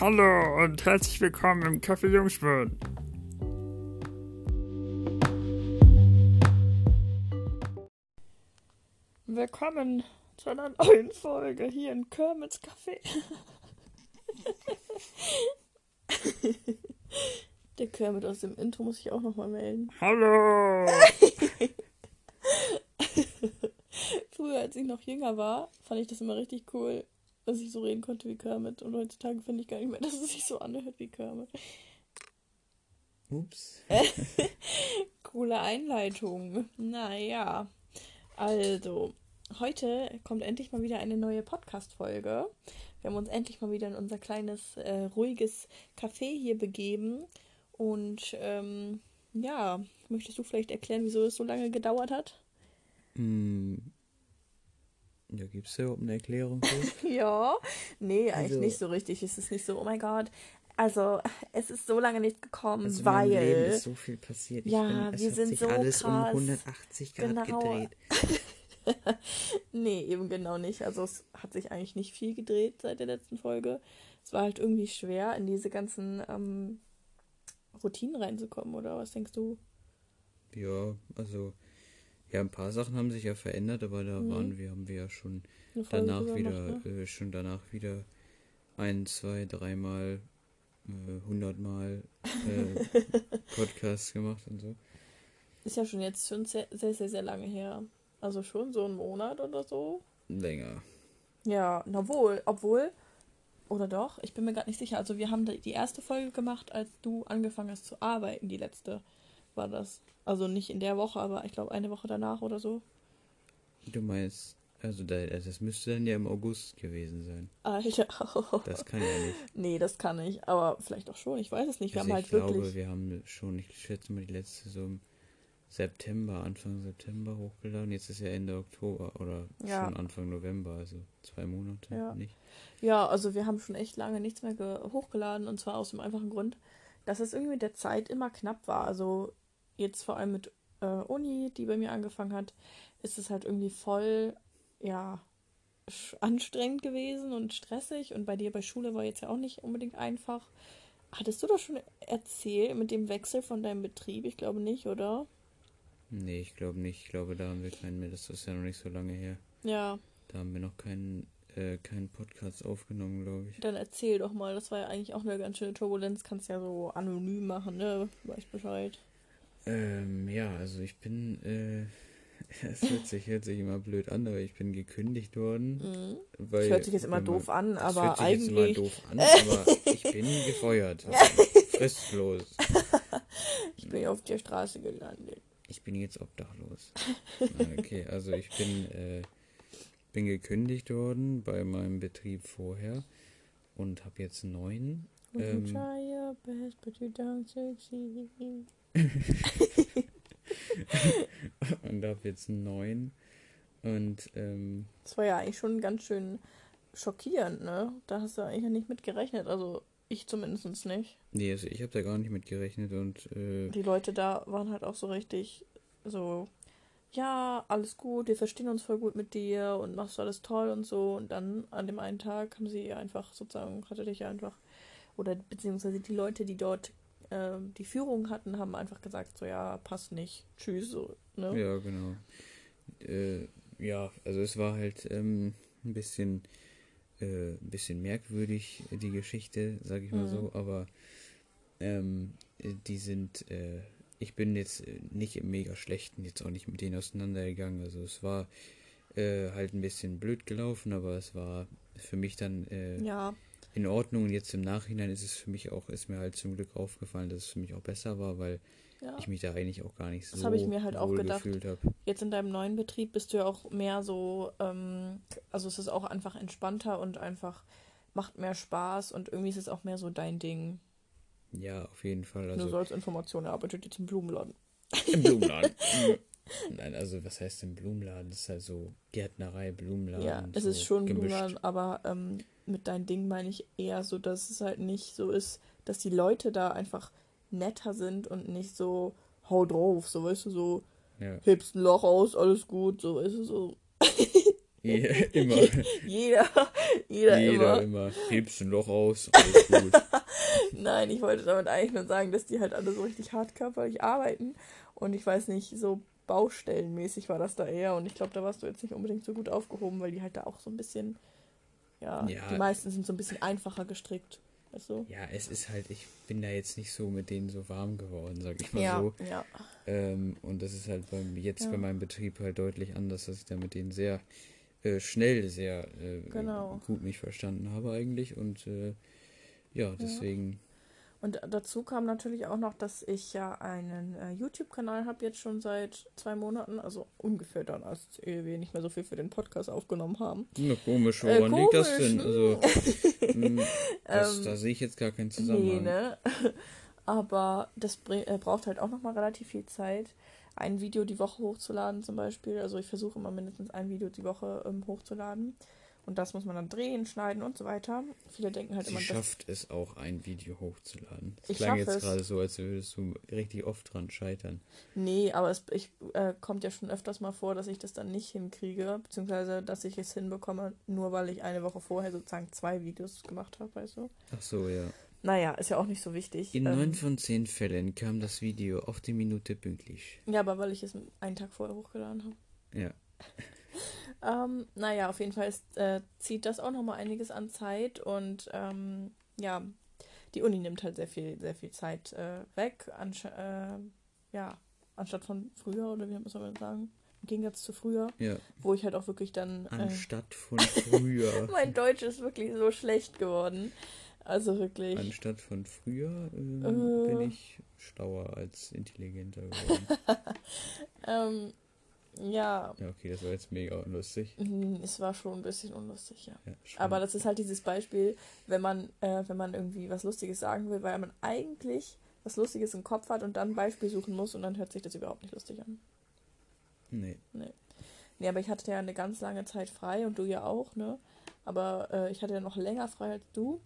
Hallo und herzlich willkommen im Café Jungspund. Willkommen zu einer neuen Folge hier in Kermits Café. Der Kermit aus dem Intro muss ich auch nochmal melden. Hallo! Früher, als ich noch jünger war, fand ich das immer richtig cool, dass ich so reden konnte wie Kermit. Und heutzutage finde ich gar nicht mehr, dass es sich so anhört wie Kermit. Ups. Coole Einleitung. Naja. Also, heute kommt endlich mal wieder eine neue Podcast-Folge. Wir haben uns endlich mal wieder in unser kleines, äh, ruhiges Café hier begeben. Und ähm, ja, möchtest du vielleicht erklären, wieso es so lange gedauert hat? Ja, gibt es da überhaupt eine Erklärung für? ja, nee, eigentlich Also- nicht so richtig. Es ist nicht so, oh mein Gott. Also, es ist so lange nicht gekommen, Also in meinem Leben weil. ist so viel passiert. Ich Ja, bin, es wir hat sind sich so alles krass. um 180 Grad Genau. gedreht. Nee, eben genau nicht. Also es hat sich eigentlich nicht viel gedreht seit der letzten Folge. Es war halt irgendwie schwer, in diese ganzen ähm, Routinen reinzukommen, oder was denkst du? Ja, also ja, ein paar Sachen haben sich ja verändert, aber da Mhm. waren wir, haben wir ja schon Folge danach wieder, gemacht, ne? äh, schon danach wieder ein, zwei, dreimal, äh, hundertmal äh, Podcasts gemacht und so. Ist ja schon jetzt schon sehr, sehr, sehr, sehr lange her. Also schon so einen Monat oder so. Länger. Ja, na wohl, obwohl, oder doch, ich bin mir gerade nicht sicher. Also wir haben die erste Folge gemacht, als du angefangen hast zu arbeiten. Die letzte war das. Also nicht in der Woche, aber ich glaube eine Woche danach oder so. Du meinst, also da, das müsste dann ja im August gewesen sein. Alter. Das kann ja nicht. Nee, das kann ich. Aber vielleicht auch schon. Ich weiß es nicht. Wir Also haben ich halt glaube, wirklich. wir haben schon, ich schätze mal, die letzte so im September, Anfang September hochgeladen. Jetzt ist ja Ende Oktober oder Ja. schon Anfang November, also zwei Monate Ja. nicht. Ja, also wir haben schon echt lange nichts mehr ge- hochgeladen. Und zwar aus dem einfachen Grund, dass es irgendwie mit der Zeit immer knapp war. Also jetzt vor allem mit äh, Uni, die bei mir angefangen hat, ist es halt irgendwie voll, ja, anstrengend gewesen und stressig. Und bei dir bei Schule war jetzt ja auch nicht unbedingt einfach. Hattest du das schon erzählt mit dem Wechsel von deinem Betrieb? Ich glaube nicht, oder? Nee, ich glaube nicht. Ich glaube, da haben wir keinen mehr. Das ist ja noch nicht so lange her. Ja, Da haben wir noch keinen, äh, keinen Podcast aufgenommen, glaube ich. Dann erzähl doch mal, das war ja eigentlich auch eine ganz schöne Turbulenz. Kannst ja so anonym machen, ne? Weiß Bescheid. Ähm, ja, also ich bin, äh, es hört sich, hört sich immer blöd an, aber ich bin gekündigt worden. Mhm. Weil, Das hört sich jetzt immer man- doof an, aber hört sich jetzt immer eigentlich. doof an, aber ich bin gefeuert. Fristlos. Ich bin auf der Straße gelandet. Ich bin jetzt obdachlos. Okay, also ich bin, äh, bin gekündigt worden bei meinem Betrieb vorher und habe jetzt. You Ähm. Und habe jetzt neuen. Und ähm, Das war ja eigentlich schon ganz schön schockierend, ne? Da hast du eigentlich ja nicht mit gerechnet. Also ich zumindest nicht. nee, also ich habe da gar nicht mit gerechnet und äh, Die Leute da waren halt auch so richtig so, ja, alles gut, wir verstehen uns voll gut mit dir und machst du alles toll und so. Und dann an dem einen Tag haben sie einfach sozusagen, hatte dich einfach, oder beziehungsweise die Leute, die dort ähm, die Führung hatten, haben einfach gesagt, so ja, passt nicht, tschüss, so, ne? ja, genau. Äh, ja, also es war halt ähm, ein bisschen, äh, ein bisschen merkwürdig, die Geschichte, sag ich mal Mhm. so, aber ähm, äh, die sind, äh, ich bin jetzt nicht im mega schlechten, jetzt auch nicht mit denen auseinandergegangen. Also es war äh, halt ein bisschen blöd gelaufen, aber es war für mich dann äh, Ja, in Ordnung. Und jetzt im Nachhinein ist es für mich auch, ist mir halt zum Glück aufgefallen, dass es für mich auch besser war, weil ja. ich mich da eigentlich auch gar nicht so Das habe ich mir halt auch gedacht. gefühlt habe. Jetzt in deinem neuen Betrieb bist du ja auch mehr so, ähm, also es ist auch einfach entspannter und einfach macht mehr Spaß und irgendwie ist es auch mehr so dein Ding. Ja, auf jeden Fall. Nur Also so als Information, er arbeitet jetzt im Blumenladen. im Blumenladen. Nein, also was heißt im Blumenladen? Das ist halt so Gärtnerei, Blumenladen. Ja, es so ist schon gemischt. Blumenladen, aber ähm, mit deinem Ding meine ich eher so, dass es halt nicht so ist, dass die Leute da einfach netter sind und nicht so hau drauf, so weißt du, so Ja. hebst ein Loch aus, alles gut, so weißt du, so. Jeder, immer. jeder, jeder, Jeder immer. immer. Hebst ein Loch aus, alles gut. Nein, ich wollte damit eigentlich nur sagen, dass die halt alle so richtig hart körperlich arbeiten. Und ich weiß nicht, so baustellenmäßig war das da eher. Und ich glaube, da warst du jetzt nicht unbedingt so gut aufgehoben, weil die halt da auch so ein bisschen, ja, Ja. die meisten sind so ein bisschen einfacher gestrickt. Weißt du? Ja, es ist halt, ich bin da jetzt nicht so mit denen so warm geworden, sag ich mal Ja, so. ja. Ähm, und das ist halt beim, jetzt Ja. bei meinem Betrieb halt deutlich anders, dass ich da mit denen sehr äh, schnell, sehr äh, Genau. gut mich verstanden habe eigentlich. Und äh, ja, deswegen, Und dazu kam natürlich auch noch, dass ich ja einen äh, YouTube-Kanal habe jetzt schon seit zwei Monaten, also ungefähr dann, als wir nicht mehr so viel für den Podcast aufgenommen haben. na komisch, Äh, woran liegt das komisch, denn? Also, mh, das, Ähm, da sehe ich jetzt gar keinen Nee, Zusammenhang. ne? Aber das äh, braucht halt auch nochmal relativ viel Zeit, ein Video die Woche hochzuladen zum Beispiel. Also ich versuche immer mindestens ein Video die Woche ähm, hochzuladen. Und das muss man dann drehen, schneiden und so weiter. Viele denken halt Sie immer, schafft es auch, ein Video hochzuladen. Das Ich klang jetzt es. gerade so, als würdest du richtig oft dran scheitern. Nee, aber es ich, äh, kommt ja schon öfters mal vor, dass ich das dann nicht hinkriege, beziehungsweise dass ich es hinbekomme, nur weil ich eine Woche vorher sozusagen zwei Videos gemacht habe, weißt du? Ach so, ja. Naja, ist ja auch nicht so wichtig. In Ähm, neun von zehn Fällen kam das Video auf die Minute pünktlich. ja, aber weil ich es einen Tag vorher hochgeladen habe. Ja. Ähm, naja, auf jeden Fall ist, äh, zieht das auch nochmal einiges an Zeit und ähm, ja, die Uni nimmt halt sehr viel, sehr viel Zeit äh, weg, äh, ja, anstatt von früher oder wie soll man sagen, im Gegensatz zu früher, Ja. wo ich halt auch wirklich dann. Äh, Anstatt von früher. mein Deutsch ist wirklich so schlecht geworden. Also wirklich. Anstatt von früher ähm, Äh. bin ich schlauer als intelligenter geworden. Ähm, ja, ja, okay, das war jetzt mega unlustig. mm, es war schon ein bisschen unlustig, ja. Ja. Aber das ist halt dieses Beispiel, wenn man, äh, wenn man irgendwie was Lustiges sagen will, weil man eigentlich was Lustiges im Kopf hat und dann ein Beispiel suchen muss und dann hört sich das überhaupt nicht lustig an. nee. Nee, aber ich hatte ja eine ganz lange Zeit frei und du ja auch, ne? Aber äh, ich hatte ja noch länger frei als du.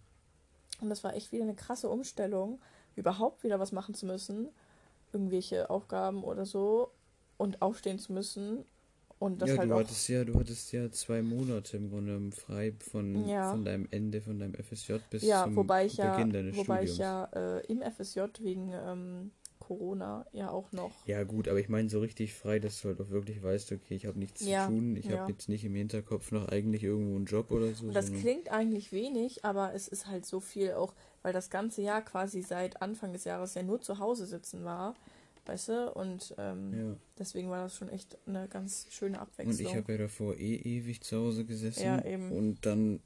Und das war echt wieder eine krasse Umstellung, überhaupt wieder was machen zu müssen. Irgendwelche Aufgaben oder so und aufstehen zu müssen. Und das ja, halt du hattest ja, du hattest ja zwei Monate im Grunde frei von, Ja. von deinem Ende, von deinem FSJ bis Ja, zum wobei ich ja, Beginn deines wobei Studiums. ich ja äh, im FSJ wegen ähm, Corona ja auch noch. Ja, gut, aber ich meine so richtig frei, dass du halt auch wirklich weißt, okay, ich habe nichts Ja, zu tun, ich ja. habe jetzt nicht im Hinterkopf noch eigentlich irgendwo einen Job oder so. Und das klingt eigentlich wenig, aber es ist halt so viel auch, weil das ganze Jahr quasi seit Anfang des Jahres ja nur zu Hause sitzen war, weißt du? Und ähm, Ja. deswegen war das schon echt eine ganz schöne Und Abwechslung. ich habe ja davor eh ewig zu Hause gesessen. Ja, eben. Und dann,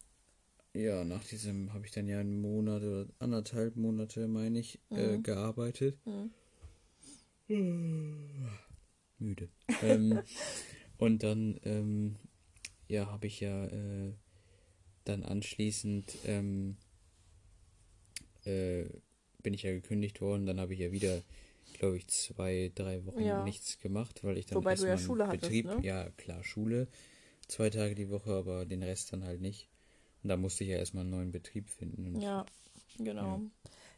ja, nach diesem habe ich dann ja einen Monat oder anderthalb Monate, meine ich, äh, Mhm. gearbeitet. Mhm. Müde. ähm, und dann, ähm, ja, habe ich ja äh, dann anschließend, ähm, äh, bin ich ja gekündigt worden. Dann habe ich ja wieder, glaube ich, zwei, drei Wochen Ja. nichts gemacht, weil ich dann Wobei du ja Schule hattest, Betrieb, ne? ja klar, Schule, zwei Tage die Woche, aber den Rest dann halt nicht. Und da musste ich ja erstmal einen neuen Betrieb finden. Ja, genau. Ja.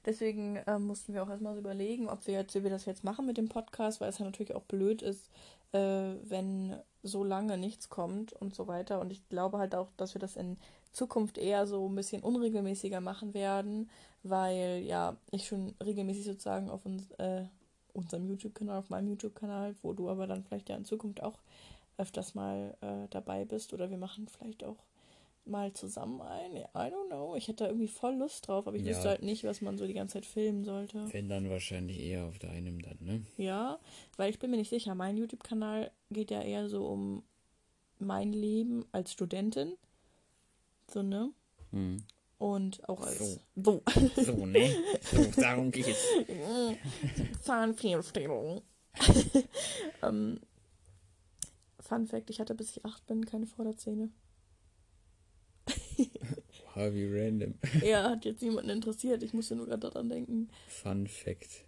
Deswegen ähm, mussten wir auch erstmal so überlegen, ob wir jetzt, wie wir das jetzt machen mit dem Podcast, weil es ja natürlich auch blöd ist, äh, wenn so lange nichts kommt und so weiter. Und ich glaube halt auch, dass wir das in Zukunft eher so ein bisschen unregelmäßiger machen werden, weil ja ich schon regelmäßig sozusagen auf uns, äh, unserem YouTube-Kanal, auf meinem YouTube-Kanal, wo du aber dann vielleicht ja in Zukunft auch öfters mal äh, dabei bist oder wir machen vielleicht auch mal zusammen ein. I don't know. Ich hätte da irgendwie voll Lust drauf, aber ich Ja. wüsste halt nicht, was man so die ganze Zeit filmen sollte. wenn dann wahrscheinlich eher auf deinem dann, ne? Ja, weil ich bin mir nicht sicher. Mein YouTube-Kanal geht ja eher so um mein Leben als Studentin. So, ne? Hm. Und auch als. So. So. So, ne? So, darum geht's. Zahnfehlstellung. ähm, Fun Fact: Ich hatte bis ich acht bin keine Vorderzähne. Wow, wie random. Ja, hat jetzt niemanden interessiert. Ich musste nur gerade daran denken. Fun Fact.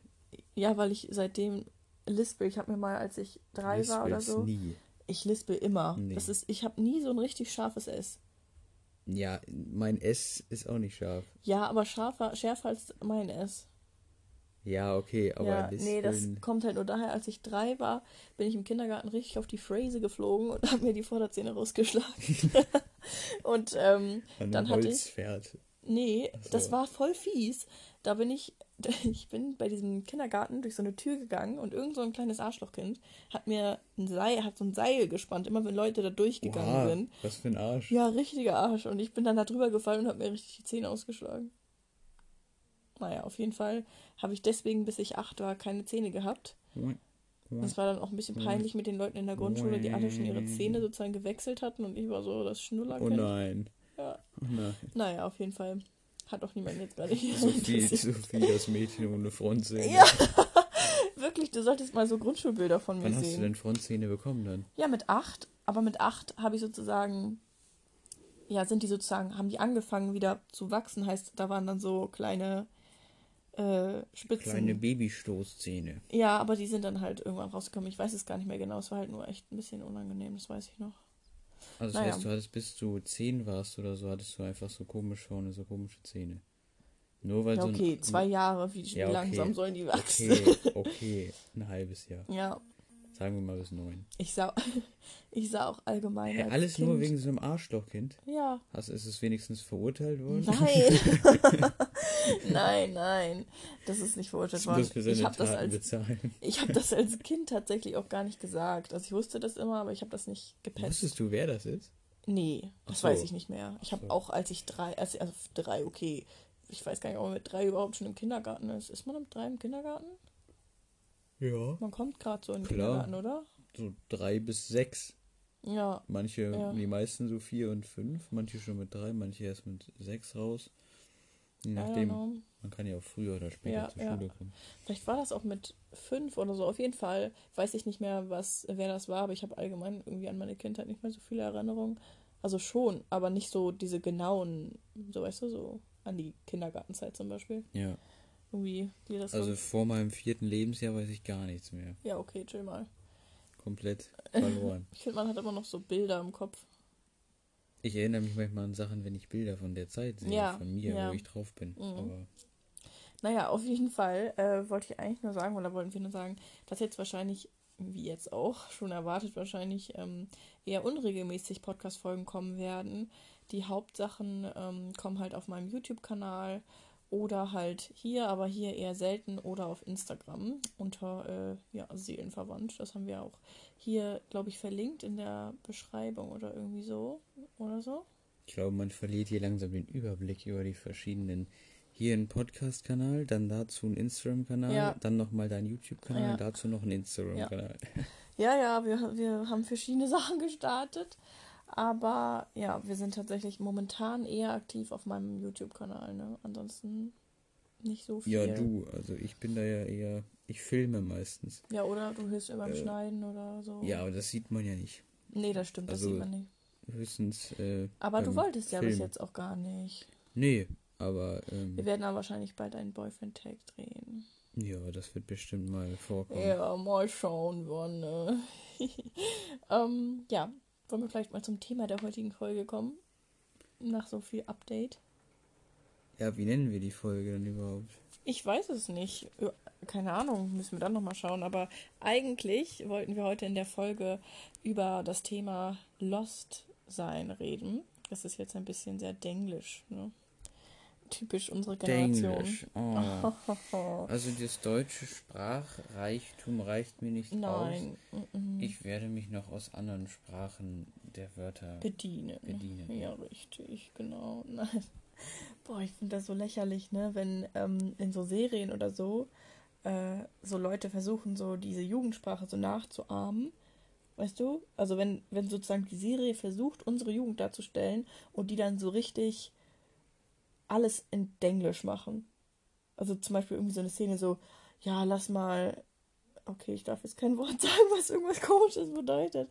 Ja, weil ich seitdem lispel. Ich habe mir mal, als ich drei war oder so. nie. Ich lispel immer. Nee. Das ist, ich habe nie so ein richtig scharfes S. Ja, mein S ist auch nicht scharf. Ja, aber scharfer, schärfer als mein S. Ja, okay, aber ja, nee, das kommt halt nur daher, als ich drei war, bin ich im Kindergarten richtig auf die Phrase geflogen und habe mir die Vorderzähne rausgeschlagen. und ähm, dann hatte ich. Nee, so. das war voll fies. Da bin ich, ich bin bei diesem Kindergarten durch so eine Tür gegangen und irgend so ein kleines Arschlochkind hat mir ein Seil, hat so ein Seil gespannt, immer wenn Leute da durchgegangen Oha, sind. was für ein Arsch. Ja, richtiger Arsch. Und ich bin dann da drüber gefallen und habe mir richtig die Zähne ausgeschlagen. Naja, auf jeden Fall habe ich deswegen, bis ich acht war, keine Zähne gehabt. Das war dann auch ein bisschen peinlich mit den Leuten in der Grundschule, die alle schon ihre Zähne sozusagen gewechselt hatten und ich war so das Oh Schnullerkind. nein. Ja. Nein. Naja, auf jeden Fall hat auch niemand jetzt gerade hier Sophie. Sophie, das Mädchen ohne Frontzähne. Ja, wirklich, du solltest mal so Grundschulbilder von mir Wann hast du sehen. denn Frontzähne bekommen dann? Ja, mit acht, aber mit acht habe ich sozusagen, ja, sind die sozusagen, haben die angefangen wieder zu wachsen, heißt, da waren dann so kleine äh, Spitzen. Kleine Babystoßzähne. Ja, aber die sind dann halt irgendwann rausgekommen. Ich weiß es gar nicht mehr genau. Es war halt nur echt ein bisschen unangenehm, das weiß ich noch. Also das Naja. heißt, du hattest bis du zehn warst oder so, hattest du einfach so komisch vorne, so komische Zähne. Nur weil Ja, so ein- okay, zwei Jahre, wie, Ja, okay. langsam sollen die wachsen? Okay, okay, ein halbes Jahr. Ja, Sagen wir mal bis neun. ich sah, ich sah auch allgemein. Als alles kind, nur wegen so einem Arschlochkind? Ja, Hast, ist es wenigstens verurteilt worden? Nein. nein, nein. Das ist nicht verurteilt worden. Ich habe das, als, bezahlen. ich hab das als Kind tatsächlich auch gar nicht gesagt. Also ich wusste das immer, aber ich habe das nicht gepetzt. Wusstest du, wer das ist? Nee, das so. weiß ich nicht mehr. Ich habe so. auch, als ich drei, also, also drei, okay. Ich weiß gar nicht, ob man mit drei überhaupt schon im Kindergarten ist. Ist man mit drei im Kindergarten? Ja. Man kommt gerade so in den. Kindergarten, oder? So drei bis sechs. Ja, Manche, Ja. die meisten so vier und fünf, manche schon mit drei, manche erst mit sechs raus. Je nachdem, man kann ja auch früher oder später Ja, zur ja. Schule kommen. Vielleicht war das auch mit fünf oder so. Auf jeden Fall weiß ich nicht mehr, was, wer das war, aber ich habe allgemein irgendwie an meine Kindheit nicht mehr so viele Erinnerungen. Also schon, aber nicht so diese genauen, so weißt du, so an die Kindergartenzeit zum Beispiel. Ja, Irgendwie, wie das also so. vor meinem vierten Lebensjahr weiß ich gar nichts mehr. Ja, okay, chill mal. Komplett verloren. Ich finde, man hat immer noch so Bilder im Kopf. ich erinnere mich manchmal an Sachen, wenn ich Bilder von der Zeit sehe, Ja, von mir, ja. wo ich drauf bin. Mhm. Aber Naja, auf jeden Fall äh, wollte ich eigentlich nur sagen, oder wollten wir nur sagen, dass jetzt wahrscheinlich, wie jetzt auch, schon erwartet wahrscheinlich, ähm, eher unregelmäßig Podcast-Folgen kommen werden. Die Hauptsachen ähm, kommen halt auf meinem YouTube-Kanal oder halt hier, aber hier eher selten oder auf Instagram unter äh, ja, Seelenverwandt. Das haben wir auch hier, glaube ich, verlinkt in der Beschreibung oder irgendwie so. Oder so. ich glaube, man verliert hier langsam den Überblick über die verschiedenen. Hier ein Podcast-Kanal, dann dazu ein Instagram-Kanal, Ja. dann nochmal dein YouTube-Kanal, Ja. dazu noch ein Instagram-Kanal. Ja, ja, wir, wir haben verschiedene Sachen gestartet. Aber ja, wir sind tatsächlich momentan eher aktiv auf meinem YouTube-Kanal. Ne? Ansonsten nicht so viel. Ja, du, also ich bin da ja eher, ich filme meistens. Ja, oder du hilfst mir beim Äh, Schneiden oder so. Ja, aber das sieht man ja nicht. Nee, das stimmt, das Also, sieht man nicht. Höchstens. Äh, Aber du wolltest ja bis Film. jetzt auch gar nicht. Nee, aber ähm, Wir werden aber wahrscheinlich bald einen Boyfriend-Tag drehen. ja, das wird bestimmt mal vorkommen. Ja, mal schauen, wann. Ne? ähm, ja, wollen wir vielleicht mal zum Thema der heutigen Folge kommen? Nach so viel Update. Ja, wie nennen wir die Folge denn überhaupt? Ich weiß es nicht. Keine Ahnung, müssen wir dann nochmal schauen. Aber eigentlich wollten wir heute in der Folge über das Thema Lost sein reden. Das ist jetzt ein bisschen sehr denglisch, ne? Typisch unsere Generation. Englisch. Oh. Also das deutsche Sprachreichtum reicht mir nicht Nein. aus. Ich werde mich noch aus anderen Sprachen der Wörter Bedienen. bedienen. Ja, richtig, genau. Nein. Boah, ich finde das so lächerlich, ne? Wenn ähm, in so Serien oder so äh, so Leute versuchen, so diese Jugendsprache so nachzuahmen. Weißt du? Also wenn, wenn sozusagen die Serie versucht, unsere Jugend darzustellen und die dann so richtig alles in Denglisch machen. Also zum Beispiel irgendwie so eine Szene so, ja, lass mal, okay, ich darf jetzt kein Wort sagen, was irgendwas komisches bedeutet.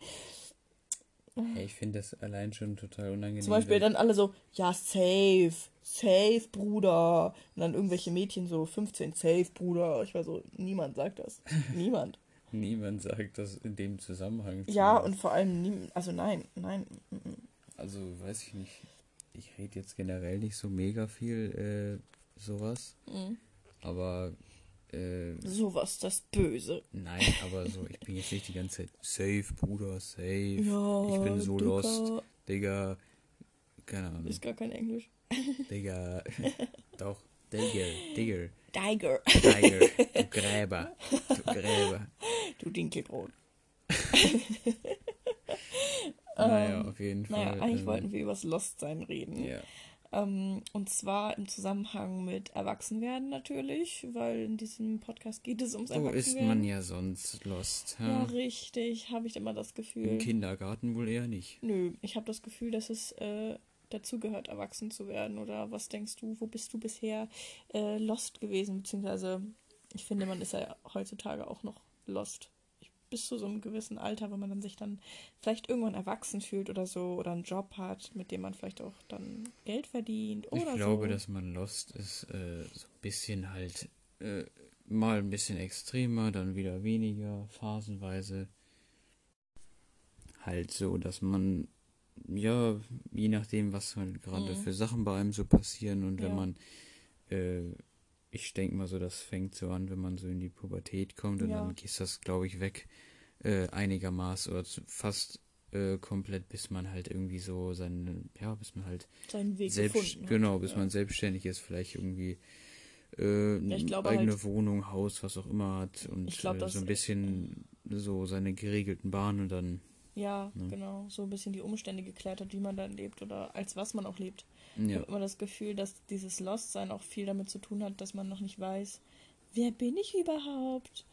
Ich finde das allein schon total unangenehm. Zum Beispiel dann alle so, ja, safe, safe, Bruder. Und dann irgendwelche Mädchen so, 15, safe, Bruder. Ich war so, niemand sagt das. Niemand. Niemand sagt das in dem Zusammenhang. Ja, und vor allem, nie, also nein, nein. mm, mm. Also, weiß ich nicht. Ich rede jetzt generell nicht so mega viel äh, sowas. Mhm. Aber äh, Sowas, das Böse. nein, aber so, ich bin jetzt nicht die ganze Zeit safe, Bruder, safe. Ja, ich bin so Dicker. lost, Digga. Keine Ahnung. Ist gar kein Englisch. Digga. Doch. Digger, Digger, Tiger. Tiger, du Gräber, du Gräber. Du Dinkelbrot. Naja, auf jeden Fall. Ähm, Naja, eigentlich ähm, wollten wir über das Lost-Sein reden. Ja. Ähm, und zwar im Zusammenhang mit Erwachsenwerden natürlich, weil in diesem Podcast geht es ums So ist Erwachsenwerden. man ja sonst lost. Ja, Ja? richtig, habe ich immer das Gefühl. Im Kindergarten wohl eher nicht. Nö, ich habe das Gefühl, dass es äh, dazugehört, erwachsen zu werden. Oder was denkst du, wo bist du bisher äh, lost gewesen? Beziehungsweise, ich finde, man ist ja heutzutage auch noch lost. Ich- Bis zu so einem gewissen Alter, wenn man dann sich dann vielleicht irgendwann erwachsen fühlt oder so, oder einen Job hat, mit dem man vielleicht auch dann Geld verdient Ich oder glaube, so. dass man lost ist, äh, so ein bisschen halt äh, mal ein bisschen extremer, dann wieder weniger, phasenweise. Halt so, dass man, ja, je nachdem, was halt gerade Mhm. für Sachen bei einem so passieren und wenn Ja. man, äh, ich denke mal so, das fängt so an, wenn man so in die Pubertät kommt und Ja. dann geht das, glaube ich, weg, äh, einigermaßen oder zu, fast äh, komplett, bis man halt irgendwie so seine, ja, bis man halt seinen Weg selbst, genau, bis ja. man selbstständig ist, vielleicht irgendwie äh, Ja, eine eigene halt- Wohnung, Haus, was auch immer hat und glaub, äh, so ein bisschen so seine geregelten Bahnen und dann Ja, Ne? genau. So ein bisschen die Umstände geklärt hat, wie man dann lebt oder als was man auch lebt. Ich ja, habe immer das Gefühl, dass dieses Lost-Sein auch viel damit zu tun hat, dass man noch nicht weiß, wer bin ich überhaupt?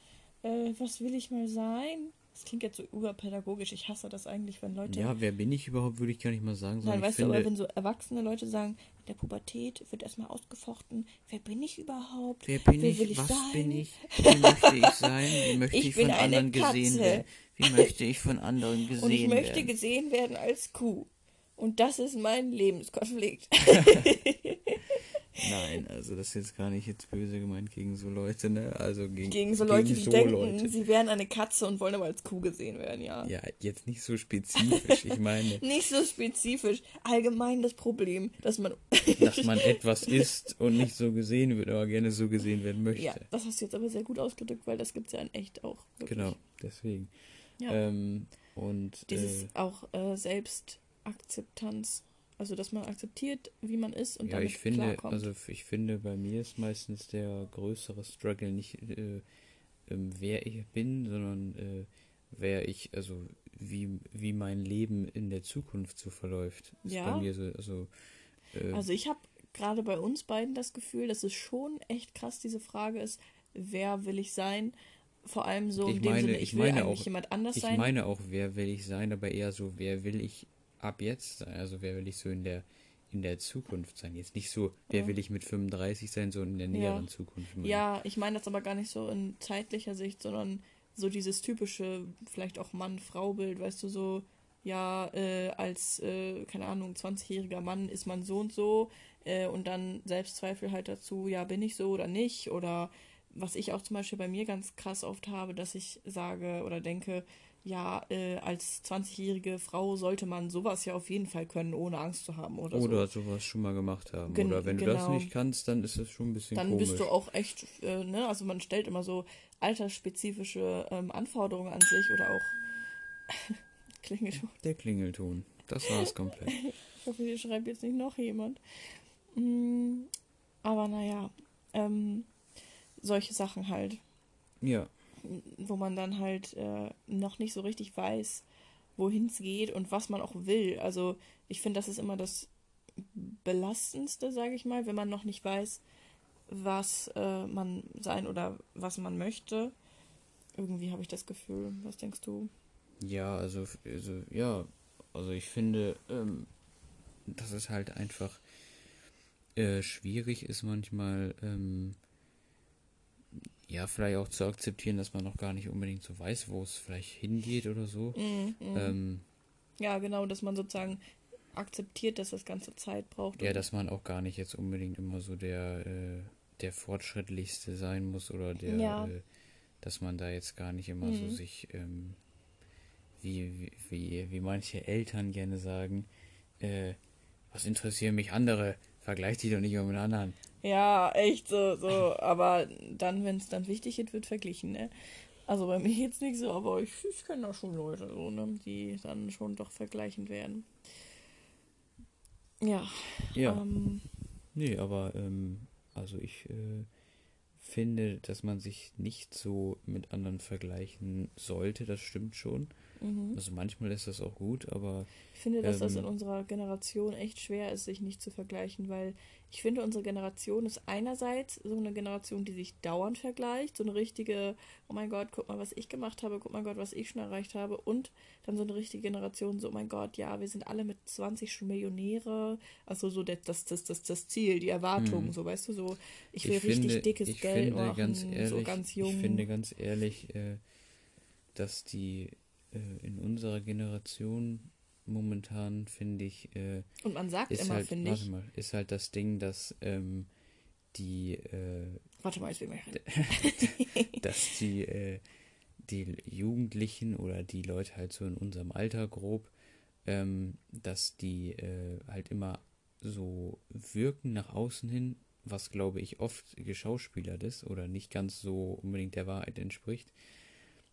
Äh, was will ich mal sein? Das klingt jetzt so überpädagogisch. Ich hasse das eigentlich, wenn Leute. ja, wer bin ich überhaupt, würde ich gar nicht mal sagen, Nein, ich weißt du, finde, aber wenn so erwachsene Leute sagen, in der Pubertät wird erstmal ausgefochten, wer bin ich überhaupt? wer bin wer ich, will ich was sein? bin ich, wie möchte ich sein, wie möchte Ich ich, von anderen gesehen Katze. werden, wie möchte ich von anderen gesehen Und ich möchte werden. gesehen werden als Kuh. Und das ist mein Lebenskonflikt. Nein, also das ist jetzt gar nicht jetzt böse gemeint gegen so Leute, ne? Also gegen, Gegen so Leute, die denken, Leute. sie wären eine Katze und wollen aber als Kuh gesehen werden, ja. Ja, jetzt nicht so spezifisch. Ich meine, Nicht so spezifisch. Allgemein das Problem, dass man. dass man etwas ist und nicht so gesehen wird, aber gerne so gesehen werden möchte. ja, das hast du jetzt aber sehr gut ausgedrückt, weil das gibt es ja in echt auch. Wirklich. Genau, deswegen. Ja. Ähm, und Dieses äh, auch äh, Selbstakzeptanz. Also, dass man akzeptiert, wie man ist und ja, damit ich finde, klarkommt. also ich finde, bei mir ist meistens der größere Struggle nicht, äh, ähm, wer ich bin, sondern äh, wer ich, also wie, wie mein Leben in der Zukunft so verläuft. Ist Ja. so, also, äh, Also ich habe gerade bei uns beiden das Gefühl, dass es schon echt krass diese Frage ist, wer will ich sein? Vor allem so Ich in dem meine- Sinne, ich ich will eigentlich auch- jemand anders Ich sein. meine auch, wer will ich sein, aber eher so, wer will ich ab jetzt sein? Also wer will ich so in der in der Zukunft sein? Jetzt nicht so, wer Ja. will ich mit 35 sein, so in der Ja. näheren Zukunft. meine ja, ich meine das aber gar nicht so in zeitlicher Sicht, sondern so dieses typische, vielleicht auch Mann-Frau-Bild, weißt du, so, ja, äh, als, äh, keine Ahnung, 20-jähriger Mann ist man so und so äh, und dann Selbstzweifel halt dazu, ja, bin ich so oder nicht oder was ich auch zum Beispiel bei mir ganz krass oft habe, dass ich sage oder denke, ja, äh, als 20-jährige Frau sollte man sowas ja auf jeden Fall können, ohne Angst zu haben oder, ich. so. Oder sowas schon mal gemacht haben. Gen- Oder wenn du das genau. nicht kannst, dann ist das schon ein bisschen Dann komisch. bist du auch echt, äh, ne, also man stellt immer so altersspezifische ähm, Anforderungen an sich oder auch klingelt. Der Klingelton. Das war es komplett. Ich hoffe, hier schreibt jetzt nicht noch jemand. Mm, aber naja, ähm, solche Sachen halt, Ja. Wo man dann halt äh, noch nicht so richtig weiß, wohin es geht und was man auch will. Also ich finde, das ist immer das Belastendste, sage ich mal, wenn man noch nicht weiß, was äh, man sein oder was man möchte. Irgendwie habe ich das Gefühl. Was denkst du? Ja, also, also ja, also ich finde, ähm, dass es halt einfach äh, schwierig ist manchmal, ähm, ja, vielleicht auch zu akzeptieren, dass man noch gar nicht unbedingt so weiß, wo es vielleicht hingeht oder so. Mm, mm. Ähm, ja, genau, dass man sozusagen akzeptiert, dass das ganze Zeit braucht. ja, dass man auch gar nicht jetzt unbedingt immer so der, äh, der fortschrittlichste sein muss oder der, Ja. äh, dass man da jetzt gar nicht immer so Mhm. sich, ähm, wie, wie, wie, wie manche Eltern gerne sagen, äh, was interessieren mich andere? Vergleich dich doch nicht mit anderen. Ja, echt so, so. Aber dann, wenn es dann wichtig wird, wird verglichen, ne? Also bei mir jetzt nicht so, aber ich, ich kenne da schon Leute, so, ne, die dann schon doch vergleichend werden. Ja. Ja. Ähm, nee, aber ähm, also ich äh, finde, dass man sich nicht so mit anderen vergleichen sollte, das stimmt schon. Mhm. Also manchmal ist das auch gut, aber. Ich finde, dass ähm, das in unserer Generation echt schwer ist, sich nicht zu vergleichen, weil ich finde, unsere Generation ist einerseits so eine Generation, die sich dauernd vergleicht, so eine richtige, oh mein Gott, guck mal, was ich gemacht habe, guck mal Gott, was ich schon erreicht habe. Und dann so eine richtige Generation, so, oh mein Gott, ja, wir sind alle mit 20 schon Millionäre. Also so das, das, das, das, das Ziel, die Erwartung, hm. so weißt du, so, ich will ich richtig finde, dickes Geld finde, machen, ganz ehrlich, so ganz jung. Ich finde ganz ehrlich, äh, dass die in unserer Generation momentan, finde ich. Äh, Und man sagt immer, halt, finde ich. Mal, ist halt das Ding, dass ähm, die. Äh, warte mal, ich will mal Dass die, äh, die Jugendlichen oder die Leute halt so in unserem Alter grob, ähm, dass die äh, halt immer so wirken nach außen hin, was glaube ich oft geschauspielert ist oder nicht ganz so unbedingt der Wahrheit entspricht,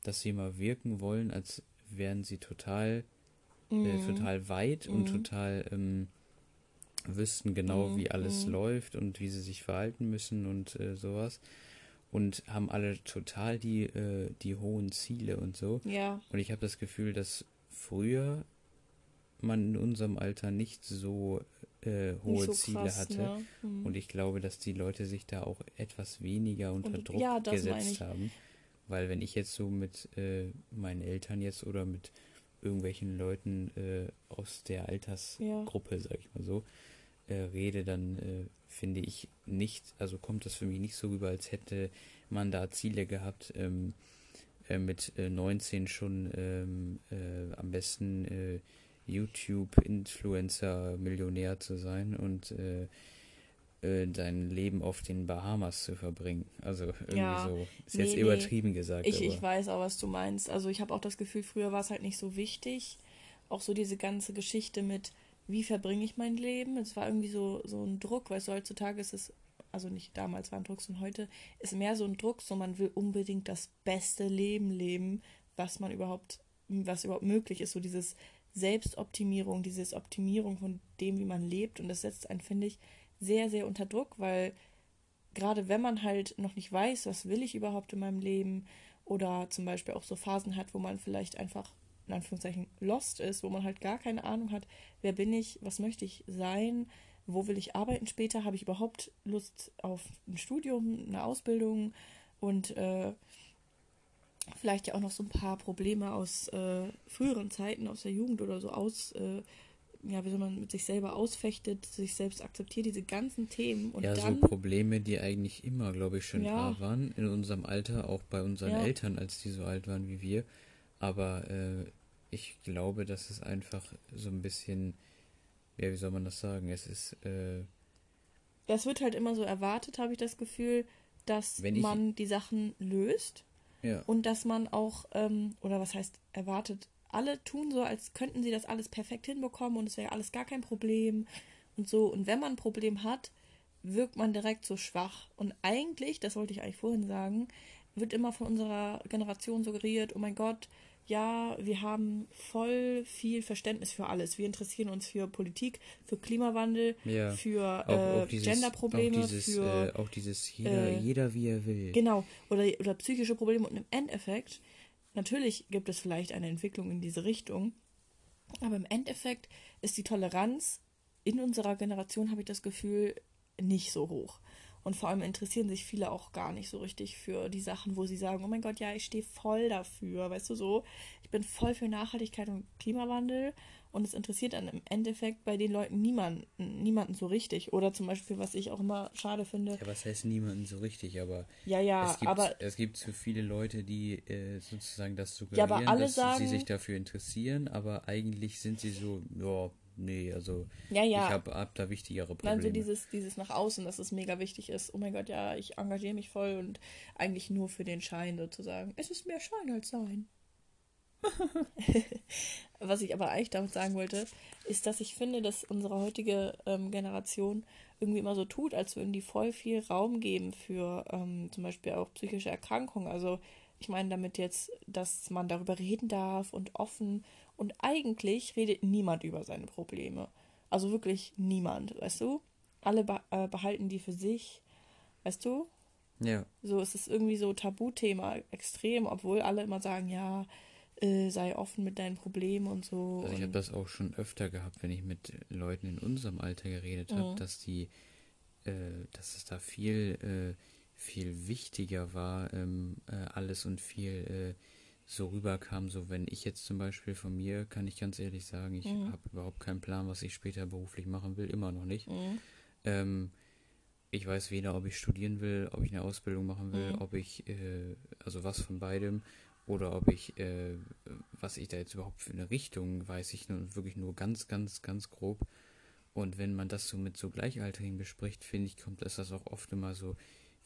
dass sie immer wirken wollen, als wären sie total äh, mhm. äh, total weit mhm. und total ähm, wüssten genau, mhm. wie alles mhm. läuft und wie sie sich verhalten müssen und äh, sowas. Und haben alle total die, äh, die hohen Ziele und so. Ja. Und ich habe das Gefühl, dass früher man in unserem Alter nicht so äh, hohe so Ziele krass, hatte. Ne? Mhm. Und ich glaube, dass die Leute sich da auch etwas weniger unter und, Druck ja, gesetzt haben. Weil wenn ich jetzt so mit äh, meinen Eltern jetzt oder mit irgendwelchen Leuten äh, aus der Altersgruppe, ja. sag ich mal so, äh, rede, dann äh, finde ich nicht, also kommt das für mich nicht so rüber, als hätte man da Ziele gehabt, ähm, äh, mit 19 äh, schon ähm, äh, am besten YouTube-Influencer Millionär zu sein und dein Leben auf den Bahamas zu verbringen. Also irgendwie ja, so. Ist nee, jetzt übertrieben nee. gesagt. Ich, ich weiß auch, was du meinst. Also ich habe auch das Gefühl, früher war es halt nicht so wichtig. Auch so diese ganze Geschichte mit, wie verbringe ich mein Leben? Es war irgendwie so, so ein Druck, weißt du, heutzutage ist es, also nicht damals war ein Druck, sondern heute ist mehr so ein Druck, so man will unbedingt das beste Leben leben, was man überhaupt, was überhaupt möglich ist. So dieses Selbstoptimierung, dieses Optimierung von dem, wie man lebt. Und das setzt einen, finde ich, sehr, sehr unter Druck, weil gerade wenn man halt noch nicht weiß, was will ich überhaupt in meinem Leben oder zum Beispiel auch so Phasen hat, wo man vielleicht einfach in Anführungszeichen lost ist, wo man halt gar keine Ahnung hat, wer bin ich, was möchte ich sein, wo will ich arbeiten später, habe ich überhaupt Lust auf ein Studium, eine Ausbildung und äh, vielleicht ja auch noch so ein paar Probleme aus äh, früheren Zeiten, aus der Jugend oder so aus, äh, ja, wie soll man mit sich selber ausfechtet, sich selbst akzeptiert, diese ganzen Themen. Und ja, dann, so Probleme, die eigentlich immer, glaube ich, schon ja. da waren in unserem Alter, auch bei unseren ja. Eltern, als die so alt waren wie wir. Aber äh, ich glaube, dass es einfach so ein bisschen, ja, wie soll man das sagen? Es ist. Äh, es wird halt immer so erwartet, habe ich das Gefühl, dass man die Sachen löst. Ja. Und dass man auch, ähm, oder was heißt erwartet, alle tun so, als könnten sie das alles perfekt hinbekommen und es wäre alles gar kein Problem und so. Und wenn man ein Problem hat, wirkt man direkt so schwach. Und eigentlich, das wollte ich eigentlich vorhin sagen, wird immer von unserer Generation suggeriert, oh mein Gott, ja, wir haben voll viel Verständnis für alles. Wir interessieren uns für Politik, für Klimawandel, ja. für äh, Genderprobleme, auch dieses, für äh, auch dieses jeder, äh, jeder wie er will. Genau, oder, oder psychische Probleme und im Endeffekt Natürlich gibt es vielleicht eine Entwicklung in diese Richtung, aber im Endeffekt ist die Toleranz in unserer Generation, habe ich das Gefühl, nicht so hoch. Und vor allem interessieren sich viele auch gar nicht so richtig für die Sachen, wo sie sagen, oh mein Gott, ja, ich stehe voll dafür, weißt du so, ich bin voll für Nachhaltigkeit und Klimawandel und es interessiert dann im Endeffekt bei den Leuten niemanden, niemanden so richtig. Oder zum Beispiel, was ich auch immer schade finde. Ja, was heißt niemanden so richtig, aber ja, ja, es gibt, aber es gibt so viele Leute, die äh, sozusagen das suggerieren, ja, dass sagen, sie sich dafür interessieren, aber eigentlich sind sie so, ja, nee, also ja, ja. ich habe hab da wichtigere Probleme. Nein, so dieses, dieses nach außen, dass es mega wichtig ist. Oh mein Gott, ja, ich engagiere mich voll und eigentlich nur für den Schein sozusagen. Es ist mehr Schein als Sein. Was ich aber eigentlich damit sagen wollte, ist, dass ich finde, dass unsere heutige ähm, Generation irgendwie immer so tut, als würden die voll viel Raum geben für ähm, zum Beispiel auch psychische Erkrankungen. Also ich meine damit jetzt, dass man darüber reden darf und offen. Und eigentlich redet niemand über seine Probleme. Also wirklich niemand, weißt du? Alle be äh, behalten die für sich, weißt du? Ja. So es ist irgendwie so Tabuthema extrem, obwohl alle immer sagen, ja, äh, sei offen mit deinen Problemen und so. Also ich habe das auch schon öfter gehabt, wenn ich mit Leuten in unserem Alter geredet habe, mhm. dass die, äh, dass es da viel, äh, viel wichtiger war, ähm, äh, alles und viel äh, so rüberkam. So wenn ich jetzt zum Beispiel von mir, kann ich ganz ehrlich sagen, ich mhm. habe überhaupt keinen Plan, was ich später beruflich machen will, immer noch nicht. Mhm. Ähm, ich weiß weder, ob ich studieren will, ob ich eine Ausbildung machen will, mhm. ob ich, äh, also was von beidem oder ob ich, äh, was ich da jetzt überhaupt für eine Richtung, weiß ich nur wirklich nur ganz, ganz, ganz grob. Und wenn man das so mit so Gleichaltrigen bespricht, finde ich, kommt das, das auch oft immer so,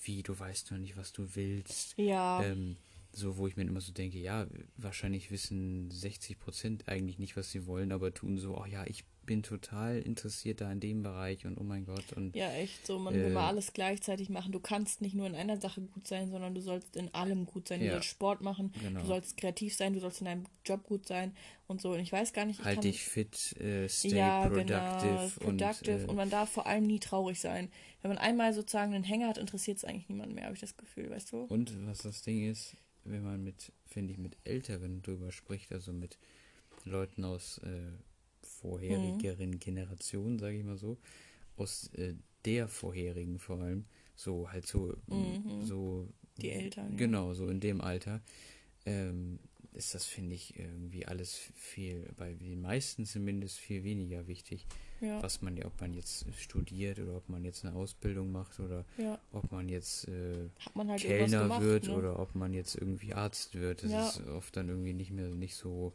wie, du weißt noch nicht, was du willst. Ja. Ähm, so, wo ich mir immer so denke, ja, wahrscheinlich wissen 60 Prozent eigentlich nicht, was sie wollen, aber tun so, oh ja, ich bin total interessiert da in dem Bereich und oh mein Gott. Und, ja, echt so, man äh, will mal alles gleichzeitig machen. Du kannst nicht nur in einer Sache gut sein, sondern du sollst in allem gut sein. Du ja, sollst Sport machen, genau. du sollst kreativ sein, du sollst in deinem Job gut sein und so. Und ich weiß gar nicht. halt dich fit, äh, stay ja, productive. Genau, productive und, äh, und man darf vor allem nie traurig sein. Wenn man einmal sozusagen einen Hänger hat, interessiert es eigentlich niemanden mehr, habe ich das Gefühl, weißt du? Und was das Ding ist, wenn man mit, finde ich, mit Älteren drüber spricht, also mit Leuten aus äh, vorherigeren mhm. Generation, sage ich mal so, aus äh, der vorherigen vor allem, so halt so, mhm. so die Eltern. Genau, so in dem Alter, ähm, ist das, finde ich, irgendwie alles viel, bei den meisten zumindest viel weniger wichtig. Ja. Was man ja, ob man jetzt studiert oder ob man jetzt eine Ausbildung macht oder ja. ob man jetzt äh, man halt Kellner gemacht, wird ne? oder ob man jetzt irgendwie Arzt wird. Das ja. ist oft dann irgendwie nicht mehr nicht so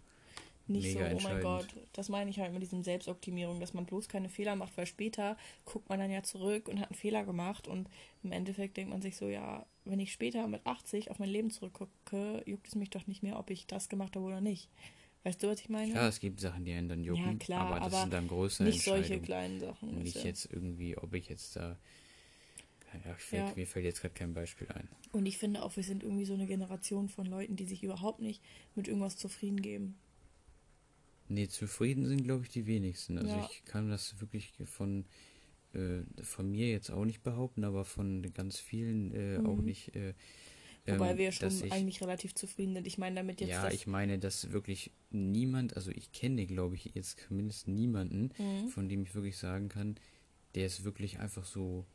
nicht Mega so, oh mein Gott, das meine ich halt mit diesem Selbstoptimierung, dass man bloß keine Fehler macht, weil später guckt man dann ja zurück und hat einen Fehler gemacht und im Endeffekt denkt man sich so, ja, wenn ich später mit 80 auf mein Leben zurückgucke, juckt es mich doch nicht mehr, ob ich das gemacht habe oder nicht. Weißt du, was ich meine? Ja, es gibt Sachen, die einen dann jucken, ja, klar, aber das aber sind dann größere nicht solche kleinen Sachen. Nicht ja. jetzt irgendwie, ob ich jetzt da ja, fällt, ja. mir fällt jetzt gerade kein Beispiel ein. Und ich finde auch, wir sind irgendwie so eine Generation von Leuten, die sich überhaupt nicht mit irgendwas zufrieden geben. Nee, zufrieden sind, glaube ich, die wenigsten. Also ja. ich kann das wirklich von, äh, von mir jetzt auch nicht behaupten, aber von ganz vielen äh, mhm. auch nicht. Äh, Wobei ähm, wir schon ich, eigentlich relativ zufrieden sind. Ich meine damit jetzt. Ja, ich meine, dass wirklich niemand, also ich kenne, glaube ich, jetzt zumindest niemanden, mhm. von dem ich wirklich sagen kann, der ist wirklich einfach so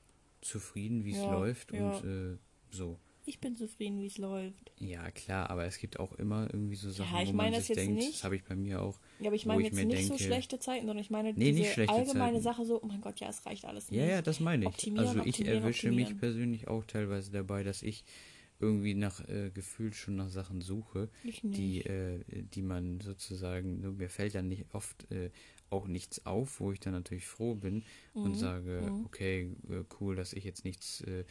zufrieden, wie es ja, läuft ja. und äh, so ich bin zufrieden, wie es läuft. Ja, klar, aber es gibt auch immer irgendwie so Sachen, ja, ich wo man sich denkt, nicht. das habe ich bei mir auch. Ja, aber ich meine jetzt nicht denke, so schlechte Zeiten, sondern ich meine nee, diese allgemeine Zeiten. Sache so, oh mein Gott, ja, es reicht alles nicht. Ja, ja, das meine ich. Optimieren, also ich erwische mich persönlich auch teilweise dabei, dass ich irgendwie nach äh, gefühlt schon nach Sachen suche, die äh, die man sozusagen, nur mir fällt dann nicht oft äh, auch nichts auf, wo ich dann natürlich froh bin mhm. und sage, mhm. okay, äh, cool, dass ich jetzt nichts äh,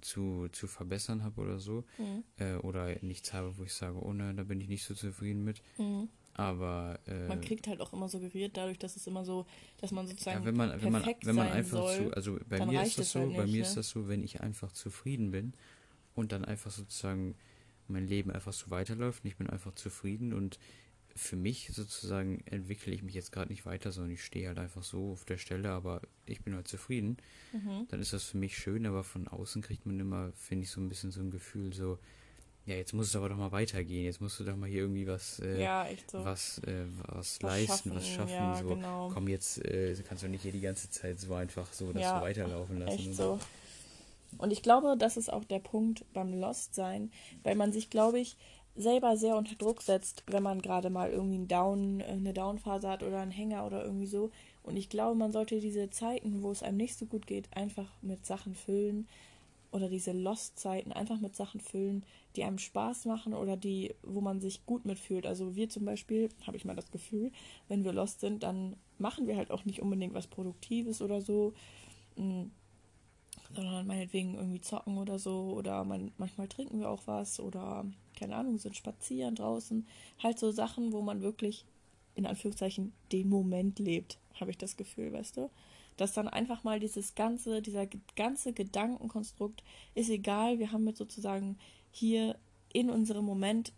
zu, zu verbessern habe oder so. Mhm. Äh, oder nichts habe, wo ich sage, oh ne, da bin ich nicht so zufrieden mit. Mhm. Aber äh, man kriegt halt auch immer suggeriert, dadurch, dass es immer so, dass man sozusagen ja, wenn man wenn man wenn man einfach soll, zu, also bei mir ist das so, halt nicht, bei mir ne? ist das so, wenn ich einfach zufrieden bin und dann einfach sozusagen mein Leben einfach so weiterläuft und ich bin einfach zufrieden und für mich sozusagen entwickle ich mich jetzt gerade nicht weiter, sondern ich stehe halt einfach so auf der Stelle, aber ich bin halt zufrieden. Mhm. Dann ist das für mich schön, aber von außen kriegt man immer, finde ich, so ein bisschen so ein Gefühl, so, ja, jetzt muss es aber doch mal weitergehen, jetzt musst du doch mal hier irgendwie was, äh, ja, so. was, äh, was, was, leisten, schaffen. was schaffen. Ja, so, genau. komm, jetzt äh, kannst du nicht hier die ganze Zeit so einfach so das ja, so weiterlaufen lassen. Echt so. Und ich glaube, das ist auch der Punkt beim Lost sein, weil man sich, glaube ich, selber sehr unter Druck setzt, wenn man gerade mal irgendwie einen Down, äh, eine Downphase hat oder einen Hänger oder irgendwie so. Und ich glaube, man sollte diese Zeiten, wo es einem nicht so gut geht, einfach mit Sachen füllen oder diese Lost-Zeiten einfach mit Sachen füllen, die einem Spaß machen oder die, wo man sich gut mitfühlt. Also wir zum Beispiel, habe ich mal das Gefühl, wenn wir Lost sind, dann machen wir halt auch nicht unbedingt was Produktives oder so. Sondern meinetwegen irgendwie zocken oder so oder man, manchmal trinken wir auch was oder keine Ahnung, sind spazieren draußen. Halt so Sachen, wo man wirklich in Anführungszeichen den Moment lebt, habe ich das Gefühl, weißt du? Dass dann einfach mal dieses ganze, dieser ganze Gedankenkonstrukt ist egal, wir haben mit sozusagen hier in unserem Moment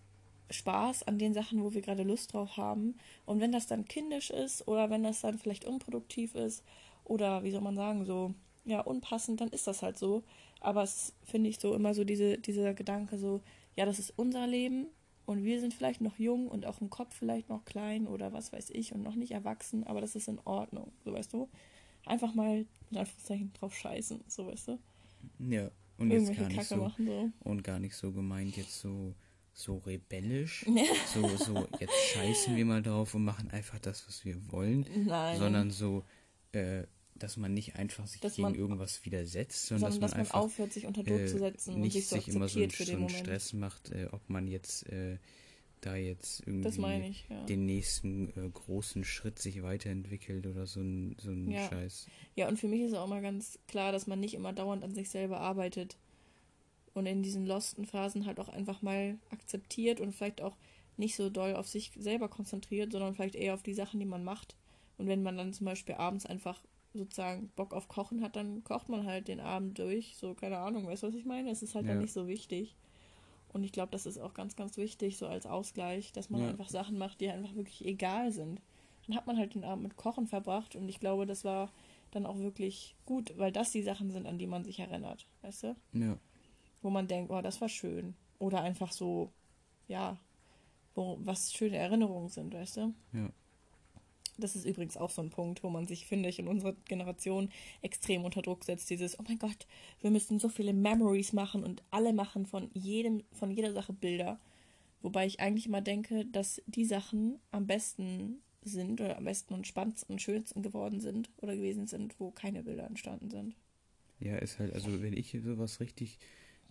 Spaß an den Sachen, wo wir gerade Lust drauf haben. Und wenn das dann kindisch ist oder wenn das dann vielleicht unproduktiv ist oder wie soll man sagen, so ja, unpassend, dann ist das halt so. Aber es finde ich so immer so diese, dieser Gedanke so, ja, das ist unser Leben und wir sind vielleicht noch jung und auch im Kopf vielleicht noch klein oder was weiß ich und noch nicht erwachsen, aber das ist in Ordnung, so weißt du. Einfach mal in Anführungszeichen drauf scheißen, so weißt du. Ja, und jetzt gar nicht so, machen, so, und gar nicht so gemeint jetzt so so rebellisch, so so jetzt scheißen wir mal drauf und machen einfach das, was wir wollen, Nein. sondern so äh, dass man nicht einfach sich dass gegen irgendwas widersetzt, sondern, sondern dass, man, dass man einfach aufhört, sich unter Druck äh, zu setzen und nicht sich, so immer so, einen, so einen Stress macht, äh, ob man jetzt äh, da jetzt irgendwie ich, ja. den nächsten äh, großen Schritt sich weiterentwickelt oder so ein, so ein ja. Scheiß. Ja, und für mich ist auch mal ganz klar, dass man nicht immer dauernd an sich selber arbeitet und in diesen losten Phasen halt auch einfach mal akzeptiert und vielleicht auch nicht so doll auf sich selber konzentriert, sondern vielleicht eher auf die Sachen, die man macht. Und wenn man dann zum Beispiel abends einfach sozusagen Bock auf Kochen hat, dann kocht man halt den Abend durch. So, keine Ahnung, weißt du, was ich meine? Es ist halt ja. dann nicht so wichtig. Und ich glaube, das ist auch ganz, ganz wichtig, so als Ausgleich, dass man ja. einfach Sachen macht, die einfach wirklich egal sind. Dann hat man halt den Abend mit Kochen verbracht und ich glaube, das war dann auch wirklich gut, weil das die Sachen sind, an die man sich erinnert, weißt du? Ja. Wo man denkt, oh, das war schön. Oder einfach so, ja, wo, was schöne Erinnerungen sind, weißt du? Ja. Das ist übrigens auch so ein Punkt, wo man sich, finde ich, in unserer Generation extrem unter Druck setzt. Dieses, oh mein Gott, wir müssen so viele Memories machen und alle machen von jedem, von jeder Sache Bilder. Wobei ich eigentlich immer denke, dass die Sachen am besten sind oder am besten und spannendsten und schönsten geworden sind oder gewesen sind, wo keine Bilder entstanden sind. Ja, ist halt, also wenn ich sowas richtig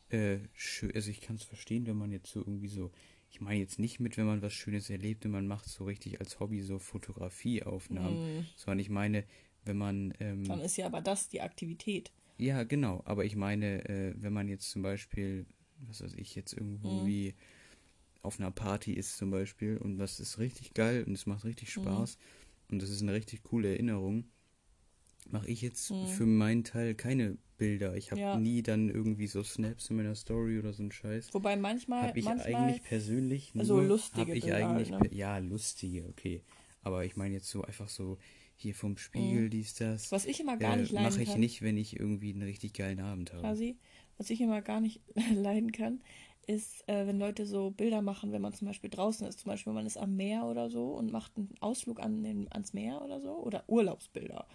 äh, schön, also ich kann es verstehen, wenn man jetzt so irgendwie so ich meine jetzt nicht mit, wenn man was Schönes erlebt und man macht so richtig als Hobby so Fotografieaufnahmen, mm. sondern ich meine, wenn man. Ähm, Dann ist ja aber das die Aktivität. Ja, genau. Aber ich meine, äh, wenn man jetzt zum Beispiel, was weiß ich, jetzt irgendwo mm. wie auf einer Party ist zum Beispiel und das ist richtig geil und es macht richtig mhm. Spaß mm. und das ist eine richtig coole Erinnerung, mache ich jetzt mhm. für meinen Teil keine Bilder. Ich habe ja. nie dann irgendwie so Snaps in meiner Story oder so ein Scheiß. Wobei manchmal habe ich manchmal eigentlich persönlich nur so lustige ich Bilder, eigentlich ne? ja lustige, okay. Aber ich meine jetzt so einfach so hier vom Spiegel mhm. dies das. Was ich immer gar äh, nicht leiden mache ich kann, nicht, wenn ich irgendwie einen richtig geilen Abend habe. Quasi, was ich immer gar nicht leiden kann, ist, äh, wenn Leute so Bilder machen, wenn man zum Beispiel draußen ist, zum Beispiel wenn man ist am Meer oder so und macht einen Ausflug an den, ans Meer oder so oder Urlaubsbilder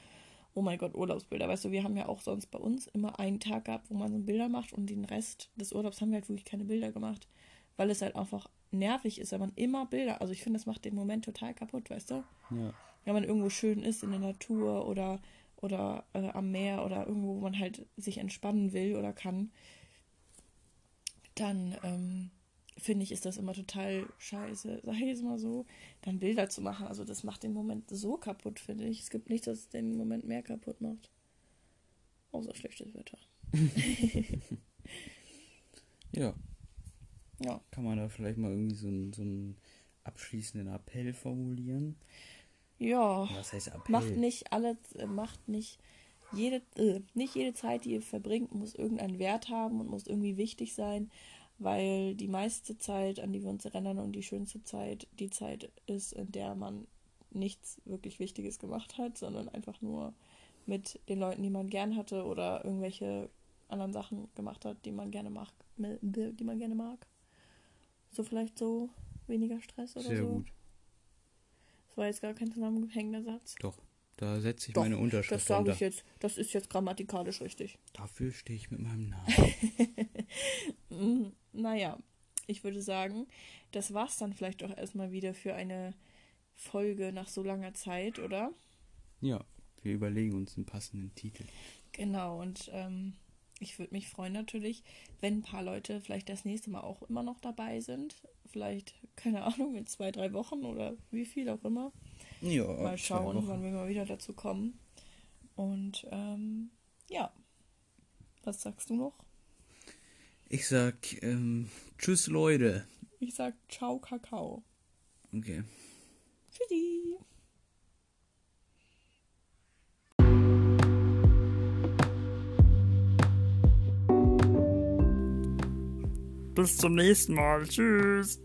oh mein Gott, Urlaubsbilder. Weißt du, wir haben ja auch sonst bei uns immer einen Tag gehabt, wo man so Bilder macht und den Rest des Urlaubs haben wir halt wirklich keine Bilder gemacht, weil es halt einfach nervig ist, wenn man immer Bilder, also ich finde, das macht den Moment total kaputt, weißt du? Ja. Wenn man irgendwo schön ist in der Natur oder oder äh, am Meer oder irgendwo, wo man halt sich entspannen will oder kann, dann ähm, finde ich, ist das immer total scheiße, sag ich jetzt mal so, dann Bilder zu machen. Also das macht den Moment so kaputt, finde ich. Es gibt nichts, das den Moment mehr kaputt macht. Außer schlechtes Wetter. ja. Ja. Kann man da vielleicht mal irgendwie so, einen, so einen abschließenden Appell formulieren? Ja. Was heißt Appell? Macht nicht alles, äh, macht nicht jede, äh, nicht jede Zeit, die ihr verbringt, muss irgendeinen Wert haben und muss irgendwie wichtig sein weil die meiste Zeit, an die wir uns erinnern und die schönste Zeit, die Zeit ist, in der man nichts wirklich Wichtiges gemacht hat, sondern einfach nur mit den Leuten, die man gern hatte oder irgendwelche anderen Sachen gemacht hat, die man gerne mag, die man gerne mag. So vielleicht so weniger Stress oder Sehr so. Gut. Das war jetzt gar kein zusammenhängender Satz. Doch, da setze ich Doch, meine Unterschrift Das sage ich jetzt. Das ist jetzt grammatikalisch richtig. Dafür stehe ich mit meinem Namen. Naja, ich würde sagen, das war's dann vielleicht auch erstmal wieder für eine Folge nach so langer Zeit, oder? Ja, wir überlegen uns einen passenden Titel. Genau, und ähm, ich würde mich freuen natürlich, wenn ein paar Leute vielleicht das nächste Mal auch immer noch dabei sind. Vielleicht, keine Ahnung, in zwei, drei Wochen oder wie viel auch immer. Ja, mal schauen, wann wir mal wieder dazu kommen. Und ähm, ja, Was sagst du noch? Ich sag, ähm, tschüss Leute. Ich sag ciao Kakao. Okay. Tschüssi. Bis zum nächsten Mal. Tschüss.